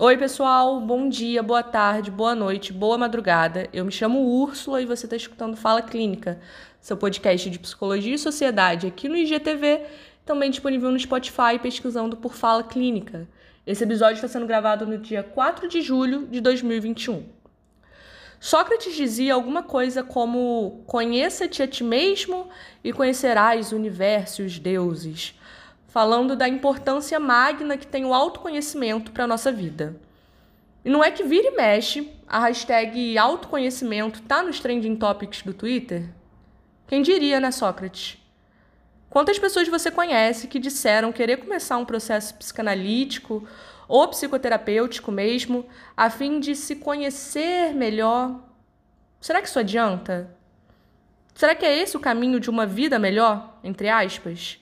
Oi, pessoal, bom dia, boa tarde, boa noite, boa madrugada. Eu me chamo Úrsula e você está escutando Fala Clínica, seu podcast de psicologia e sociedade aqui no IGTV, também disponível no Spotify, pesquisando por Fala Clínica. Esse episódio está sendo gravado no dia 4 de julho de 2021. Sócrates dizia alguma coisa como: Conheça-te a ti mesmo e conhecerás o universo e os deuses falando da importância magna que tem o autoconhecimento para a nossa vida. E não é que vira e mexe, a hashtag autoconhecimento tá nos trending topics do Twitter? Quem diria, né, Sócrates? Quantas pessoas você conhece que disseram querer começar um processo psicanalítico ou psicoterapêutico mesmo, a fim de se conhecer melhor? Será que isso adianta? Será que é esse o caminho de uma vida melhor, entre aspas?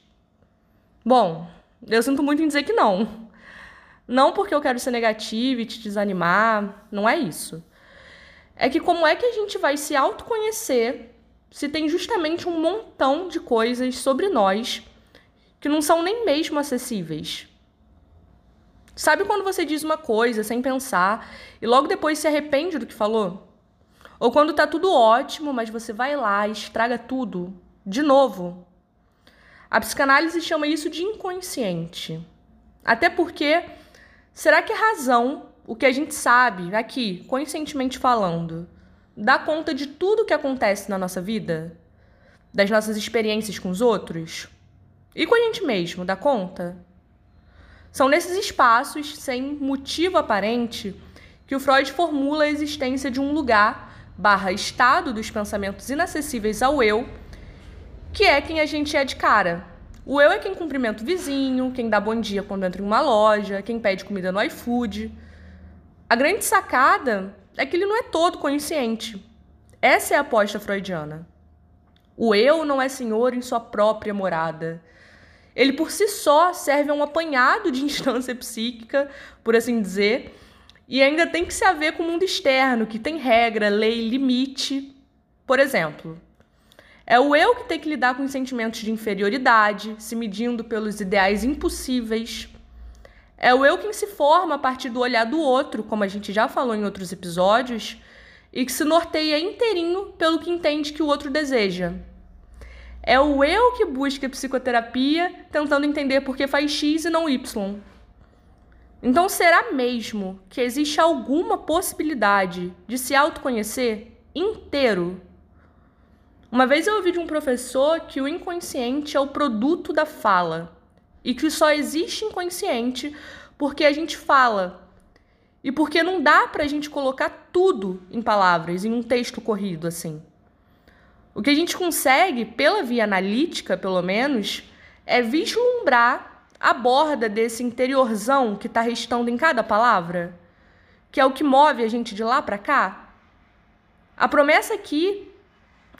Bom, eu sinto muito em dizer que não. Não porque eu quero ser negativa e te desanimar, não é isso. É que como é que a gente vai se autoconhecer se tem justamente um montão de coisas sobre nós que não são nem mesmo acessíveis? Sabe quando você diz uma coisa sem pensar e logo depois se arrepende do que falou? Ou quando tá tudo ótimo, mas você vai lá e estraga tudo de novo a psicanálise chama isso de inconsciente. Até porque, será que é razão, o que a gente sabe aqui, conscientemente falando, dá conta de tudo que acontece na nossa vida? Das nossas experiências com os outros? E com a gente mesmo, dá conta? São nesses espaços, sem motivo aparente, que o Freud formula a existência de um lugar barra estado dos pensamentos inacessíveis ao eu que é quem a gente é de cara. O eu é quem cumprimenta o vizinho, quem dá bom dia quando entra em uma loja, quem pede comida no iFood. A grande sacada é que ele não é todo consciente. Essa é a aposta freudiana. O eu não é senhor em sua própria morada. Ele por si só serve a um apanhado de instância psíquica, por assim dizer, e ainda tem que se haver com o mundo externo, que tem regra, lei, limite. Por exemplo, é o eu que tem que lidar com os sentimentos de inferioridade, se medindo pelos ideais impossíveis. É o eu quem se forma a partir do olhar do outro, como a gente já falou em outros episódios, e que se norteia inteirinho pelo que entende que o outro deseja. É o eu que busca psicoterapia, tentando entender por que faz X e não Y. Então, será mesmo que existe alguma possibilidade de se autoconhecer inteiro? Uma vez eu ouvi de um professor que o inconsciente é o produto da fala e que só existe inconsciente porque a gente fala e porque não dá para a gente colocar tudo em palavras, em um texto corrido assim. O que a gente consegue, pela via analítica pelo menos, é vislumbrar a borda desse interiorzão que está restando em cada palavra, que é o que move a gente de lá para cá. A promessa aqui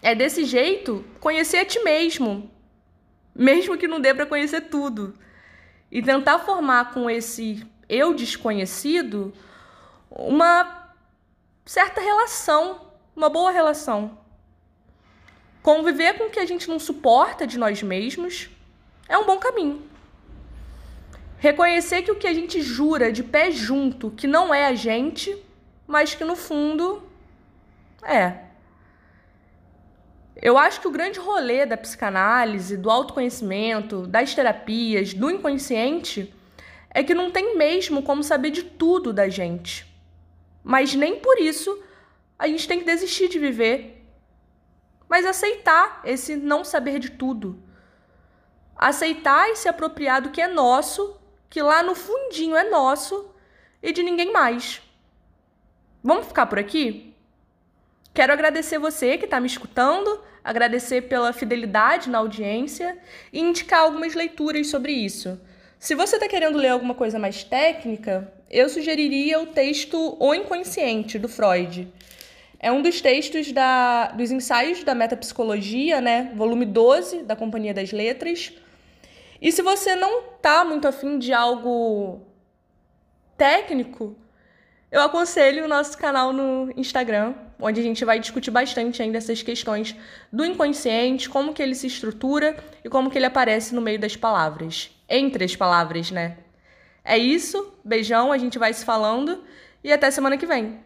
é desse jeito conhecer a ti mesmo, mesmo que não dê para conhecer tudo. E tentar formar com esse eu desconhecido uma certa relação, uma boa relação. Conviver com o que a gente não suporta de nós mesmos é um bom caminho. Reconhecer que o que a gente jura de pé junto que não é a gente, mas que no fundo é. Eu acho que o grande rolê da psicanálise, do autoconhecimento, das terapias, do inconsciente, é que não tem mesmo como saber de tudo da gente. Mas nem por isso a gente tem que desistir de viver. Mas aceitar esse não saber de tudo. Aceitar e se apropriar do que é nosso, que lá no fundinho é nosso e de ninguém mais. Vamos ficar por aqui? Quero agradecer você que está me escutando, agradecer pela fidelidade na audiência e indicar algumas leituras sobre isso. Se você está querendo ler alguma coisa mais técnica, eu sugeriria o texto O Inconsciente, do Freud. É um dos textos da, dos ensaios da metapsicologia, né? volume 12 da Companhia das Letras. E se você não está muito afim de algo técnico, eu aconselho o nosso canal no Instagram, onde a gente vai discutir bastante ainda essas questões do inconsciente, como que ele se estrutura e como que ele aparece no meio das palavras, entre as palavras, né? É isso, beijão, a gente vai se falando e até semana que vem.